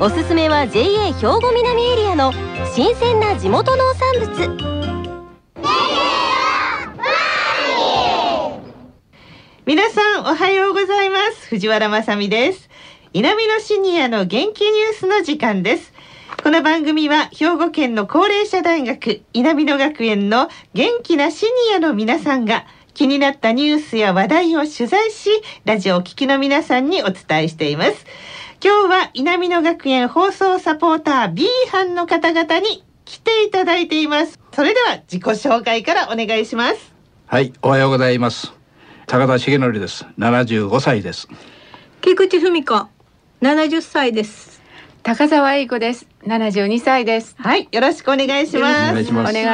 おすすめは JA 兵庫南エリアの新鮮な地元農産物。皆さんおはようございます。藤原まさです。南のシニアの元気ニュースの時間です。この番組は兵庫県の高齢者大学稲美野学園の元気なシニアの皆さんが気になったニュースや話題を取材し、ラジオを聴きの皆さんにお伝えしています。今日は稲美野学園放送サポーター B 班の方々に来ていただいています。それでは自己紹介からお願いします。はい、おはようございます。高田重則です。75歳です。菊池文子、70歳です。高澤英子です。七十二歳です。はい、よろしくお願いします。お願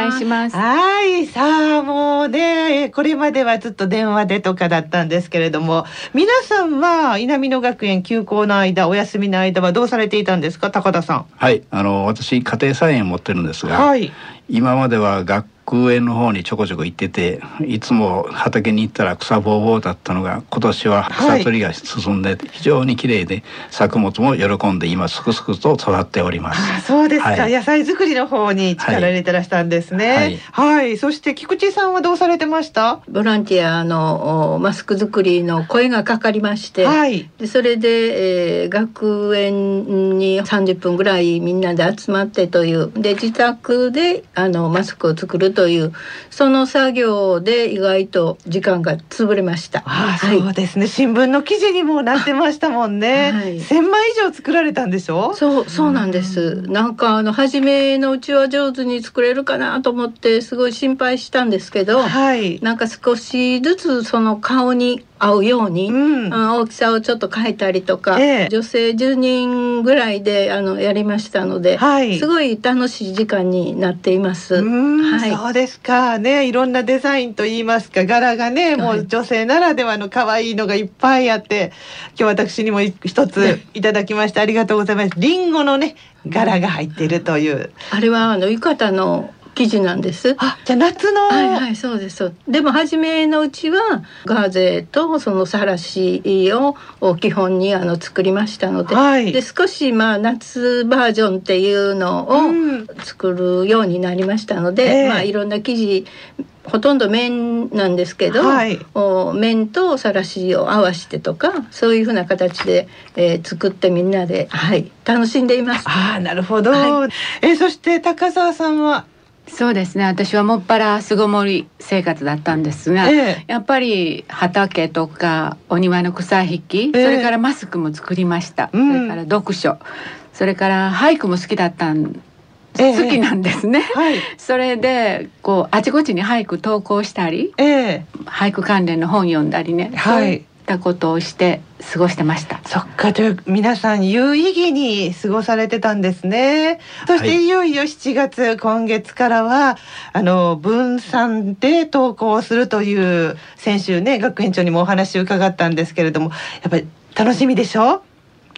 いします。はい、さあもうね、これまではずっと電話でとかだったんですけれども、皆さんは稲美野学園休校の間、お休みの間はどうされていたんですか、高田さん。はい、あの私家庭菜園持ってるんですが、はい、今までは学公園の方にちょこちょこ行ってていつも畑に行ったら草ぼうぼうだったのが今年は草取りが進んで非常に綺麗で、作物も喜んで今すくすくと育っております。そうですか、はい、野菜作りの方に力入れてらしたんですね。はい、はい、そして菊池さんはどうされてました？ボランティアのマスク作りの声がかかりまして、はい、でそれで、えー、学園に30分ぐらいみんなで集まってという。で自宅であのマスクを作るというその作業で意外と時間が潰れました。ああ、そうですね。新聞の記事にもなってましたもんね。はい、1000枚以上作られたんでしょ？そうそうなんです。なんかあの初めのうちは上手に作れるかなと思ってすごい心配したんですけど、はい、なんか少しずつその顔に合うように、うん、大きさをちょっと変えたりとか、ええ、女性10人ぐらいであのやりましたので、はい、すごい楽しい時間になっています。はい、そうですか。ねいろんなデザインといいますか柄がねもう女性ならではの可愛いのがいっぱいあって今日私にも一ついただきましてありがとうございます。リンゴのね柄が入っているという。あれはあの浴衣の生地なんです。あ、じゃ夏の。はいはい、そうです。でも初めのうちはガーゼとそのさらしを基本にあの作りましたので、はい、で少しまあ夏バージョンっていうのを作るようになりましたので、うん、まあいろんな生地ほとんど面なんですけど、はい、お面とさらしを合わせてとかそういうふうな形で、えー、作ってみんなで、はい、楽しんでいます。あなるほど、はい、えそして高澤さんはそうですね。私はもっぱら巣ごもり生活だったんですが、えやっぱり畑とかお庭の草引き、え、それからマスクも作りました、うん、それから読書。それから俳句も好きだったん好きなんですね、はい、それでこうあちこちに俳句投稿したり、俳句関連の本読んだりね、はい、たことをして過ごしてました。そっか、じゃ皆さん有意義に過ごされてたんですね。そしていよいよ7月、はい、今月からはあの分散で登校するという先週ね学園長にもお話を伺ったんですけれども、やっぱり楽しみでしょ？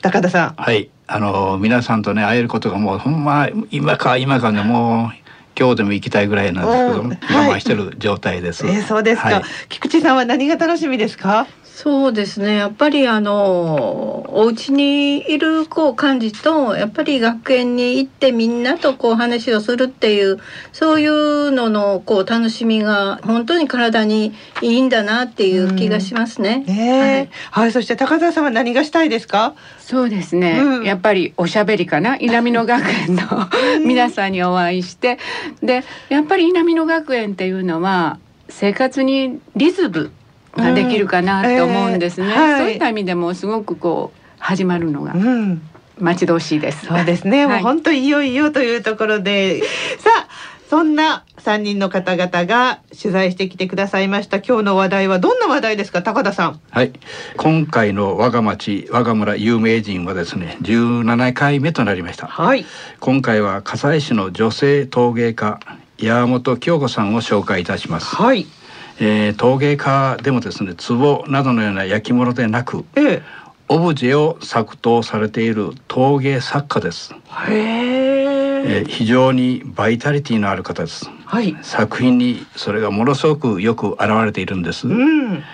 高田さん。はい、あの皆さんとね会えることがもうほんま今か今かねもう。今日でも行きたいぐらいなんですけど、うん、我慢してる状態です。えー、そうですか、はい、菊池さんは何が楽しみですか？そうですね。やっぱりあのお家にいるこう感じとやっぱり学園に行ってみんなとこう話をするっていうそういうののこう楽しみが本当に体にいいんだなっていう気がしますね。うん、はい、はい、そして高澤さんは何がしたいですか？そうですね、うん、やっぱりおしゃべりかな？稲美野学園の皆さんにお会いして。でやっぱり稲美野学園っていうのは生活にリズムができるかなと思うんですね、うんえーはい、そういった意味でもすごくこう始まるのが、待ち遠しいです。そうですね。もう本当いよいよというところで、さあそんな3人の方々が取材してきてくださいました。今日の話題はどんな話題ですか高田さん。はい。今回の我が町我が村有名人はですね17回目となりました。はい。今回は笠井市の女性陶芸家山本京子さんを紹介いたします。はいえー、陶芸家でもですね壺などのような焼き物でなく、ええ、オブジェを作陶されている陶芸作家です。えー、非常にバイタリティのある方です。はい、作品にそれがものすごくよく現れているんです。うん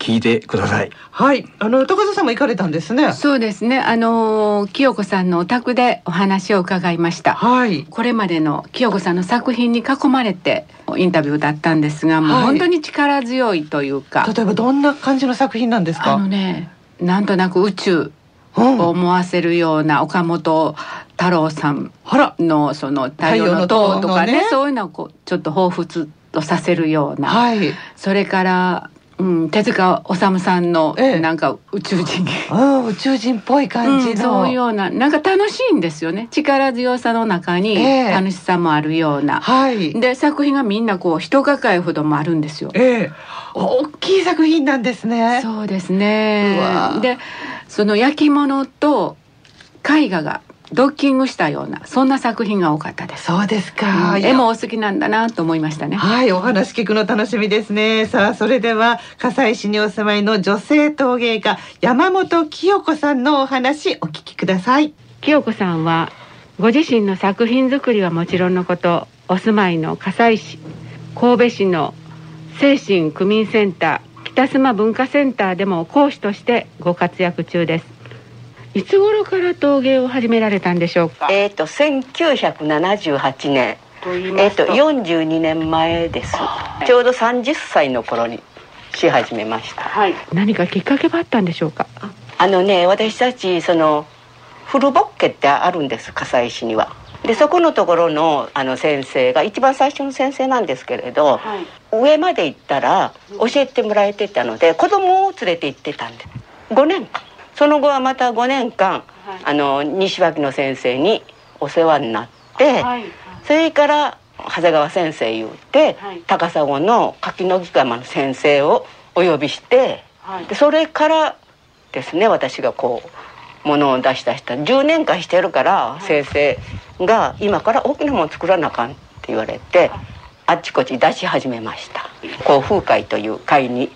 聞いてください。はい、あの高田さんも行かれたんですね。そうですね。あの清子さんのお宅でお話を伺いました。はい。これまでの清子さんの作品に囲まれてインタビューだったんですが、もう本当に力強いというか。例えばどんな感じの作品なんですか？あのね、なんとなく宇宙を思わせるような岡本太郎さんのその太陽の塔とかね、ね、そういうのをこうちょっと彷彿とさせるような、はい、それからうん、手塚治虫さんのなんか宇宙人、ええ、うん、宇宙人っぽい感じの、うん、そういうようななんか楽しいんですよね。力強さの中に楽しさもあるような、え、はい、で作品がみんなこう人抱えほどもあるんですよ。ええ、大きい作品なんですね。そうですね。でその焼き物と絵画がドッキングしたようなそんな作品が多かったです。そうですか、うん、絵もお好きなんだなと思いましたね。はいお話聞くの楽しみですね。さあそれでは葛西市にお住まいの女性陶芸家山本清子さんのお話お聞きください。清子さんはご自身の作品作りはもちろんのことお住まいの葛西市神戸市の精神区民センター北須磨文化センターでも講師としてご活躍中ですいつ頃から陶芸を始められたんでしょうか？えっ、ー、と1978年。えっ、ー、と42年前です。ちょうど30歳の頃にし始めました。はい。何かきっかけがあったんでしょうか？あのね、私たちその古ボッケってあるんです。葛西市には。でそこのところのあの先生が一番最初の先生なんですけれど、はい、上まで行ったら教えてもらえてたので子供を連れて行ってたんで5年間その後はまた5年間、はい、あの西脇の先生にお世話になって、はい、それから長谷川先生言うて、はい、高砂の柿の木釜の先生をお呼びして、でそれからですね私がこうものを出し出した10年間してるから先生が今から大きなもの作らなあかんって言われてあっちこっち出し始めました。古風会という会に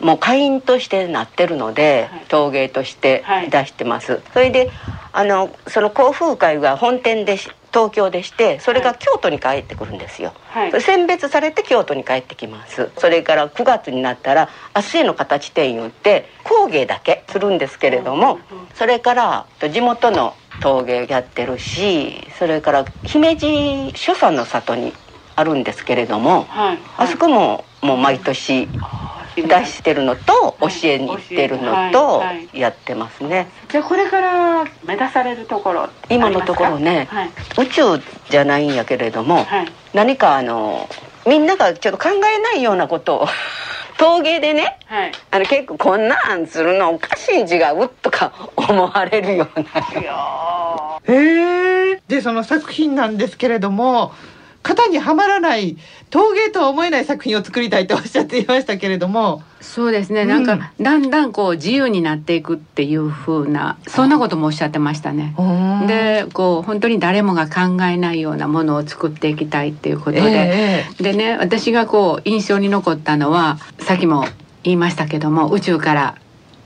もう会員としてなってるので、はい、陶芸として出してます、はい、それであのその甲風会が本店で東京でしてそれが京都に帰ってくるんですよ、はい、選別されて京都に帰ってきます。それから9月になったら明日への形店言って工芸だけするんですけれどもそれから地元の陶芸やってるしそれから姫路所産の里にあるんですけれども、はい、あそこももう毎年出してるのと教えに行ってるのとやってますね、じゃあこれから目指されるところ今のところね、はい、宇宙じゃないんやけれども、はい、何かあのみんながちょっと考えないようなことを 陶芸でね、はい、あの結構こんなんするのおかしい違うとか 思われるような。へえでその作品なんですけれども型にはまらない陶芸とは思えない作品を作りたいとおっしゃっていましたけれども。そうですね、うん、なんかだんだんこう自由になっていくっていうふうなそんなこともおっしゃってましたね。でこう本当に誰もが考えないようなものを作っていきたいっていうことで、えー、でね私がこう印象に残ったのはさっきも言いましたけども宇宙から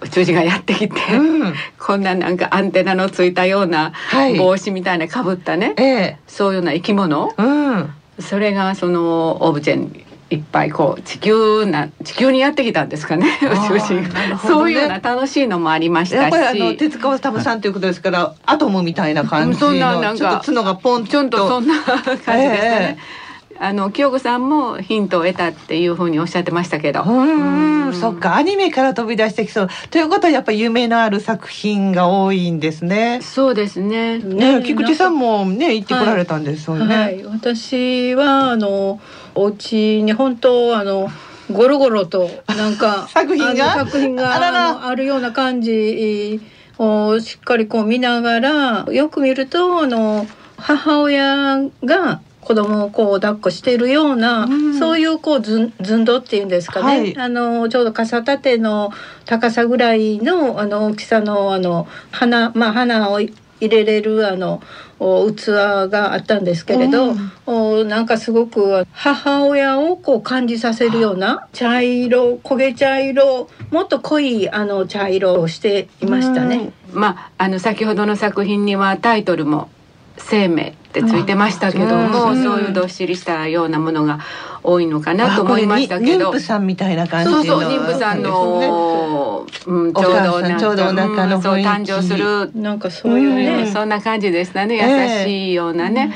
宇宙人がやってきて、うん、こんななんかアンテナのついたような帽子みたいなかぶったね、はいそういうような生き物、うん、それがそのオブジェにいっぱいこう地球な地球にやってきたんですかね 宇宙人、ね、そういうような楽しいのもありましたし。やっぱりあの手塚治虫さんということですから、アトムみたいな感じのそんななんか角がポンちょんと。そんな感じでしたね。えーあの清子さんもヒントを得たっていうふうにおっしゃってましたけど。うんそっかアニメから飛び出してきそう。ということはやっぱり夢のある作品が多いんですね。そうですね。ね菊池さんもね行ってこられたんですよね、はい、私はあのお家に本当あのゴロゴロとなんか 作品が？作品があるような感じをしっかりこう見ながらよく見るとあの母親が子供をこう抱っこしているような、うん、そういうこうず寸胴っていうんですかね、はい、あのちょうど傘立ての高さぐらいのあの大きさのあの花まあ花を入れれるあの器があったんですけれど、うん、なんかすごく母親をこう感じさせるような茶色焦げ茶色もっと濃いあの茶色をしていましたね。まああの先ほどの作品にはタイトルも生命ってついてましたけども、そういうどっしりしたようなものが多いのかなと思いましたけど。妊婦さんみたいな感じそうそう妊婦さんの、うん、ちょうどちょうどお腹の、そう誕生するなんかそういうね、そんな感じでしたね優しいようなね。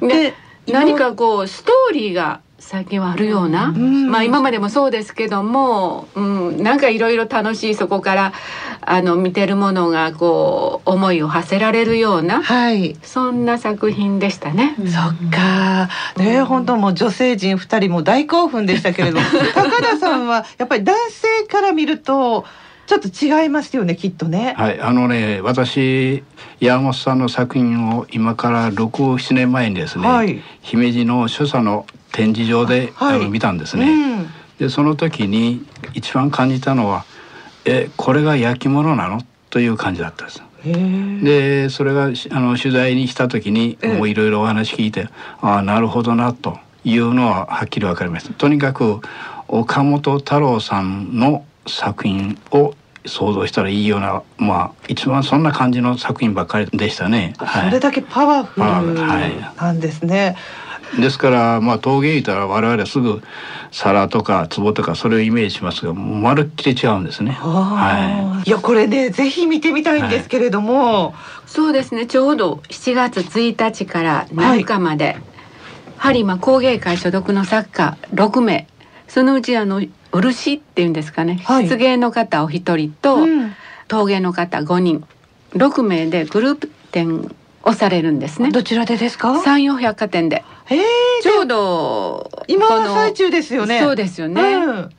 で何かこうストーリーが最近はあるような、うん、まあ今までもそうですけども、うん、なんかいろいろ楽しいそこからあの見てるものがこう思いを馳せられるような、はい、そんな作品でしたね。そっか。ね本当もう女性陣2人も大興奮でしたけれど 高田さんはやっぱり男性から見るとちょっと違いますよねきっとね。はいあのね私山本さんの作品を今から67年前にですね、はい、姫路の所作の展示場で、はい、あの見たんですね。うん、でその時に一番感じたのはえこれが焼き物なの？という感じだったんです。でそれがあの取材にした時にもういろいろお話聞いてああなるほどなというのははっきり分かりました。とにかく岡本太郎さんの作品を想像したらいいようなまあ一番そんな感じの作品ばっかりでしたね。それだけパワフルなんですね。はいですからまあ陶芸言ったら我々すぐ皿とか壺とかそれをイメージしますがまるっきり違うんですね。はい、いやこれねぜひ見てみたいんですけれども、はい、そうですね。ちょうど7月1日から7日まで、はい、播磨工芸会所属の作家6名。そのうちあの漆っていうんですかね、はい、漆芸の方お一人と、うん、陶芸の方5人。6名でグループ展をされるんですね。どちらでですか？山陽百貨店で。えちょうど今は最中ですよね。そうですよね。うん、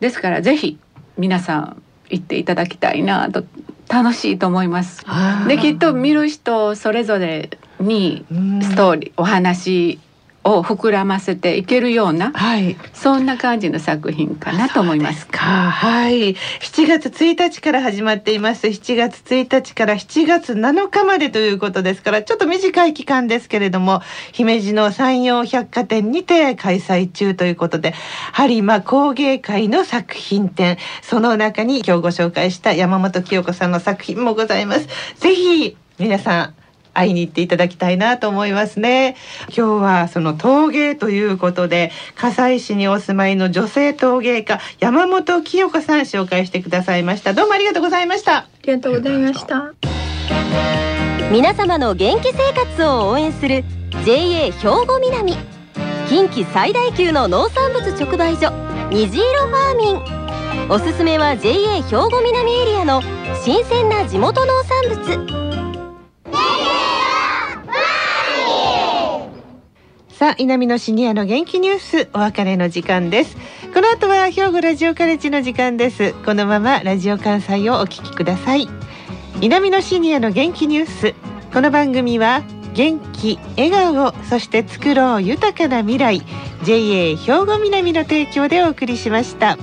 ですからぜひ皆さん行っていただきたいなと楽しいと思います。できっと見る人それぞれにストーリー、お話を膨らませていけるような、はい、そんな感じの作品かなと思います。かはい。7月1日から始まっています。7月1日から7月7日までということですから、ちょっと短い期間ですけれども、姫路の山陽百貨店にて開催中ということで、播磨工芸会の作品展、その中に今日ご紹介した山本清子さんの作品もございます。ぜひ皆さん会いに行っていただきたいなと思いますね。今日はその陶芸ということで笠井市にお住まいの女性陶芸家山本清子さん紹介してくださいました。どうもありがとうございました。ありがとうございました。皆様の元気生活を応援する JA 兵庫南近畿最大級の農産物直売所虹色ファーミン。おすすめは JA 兵庫南エリアの新鮮な地元農産物さあ南のシニアの元気ニュースお別れの時間です。この後は兵庫ラジオカレッジの時間です。このままラジオ関西をお聞きください。南のシニアの元気ニュース。この番組は元気笑顔そして作ろう豊かな未来。JA 兵庫南の提供でお送りしました。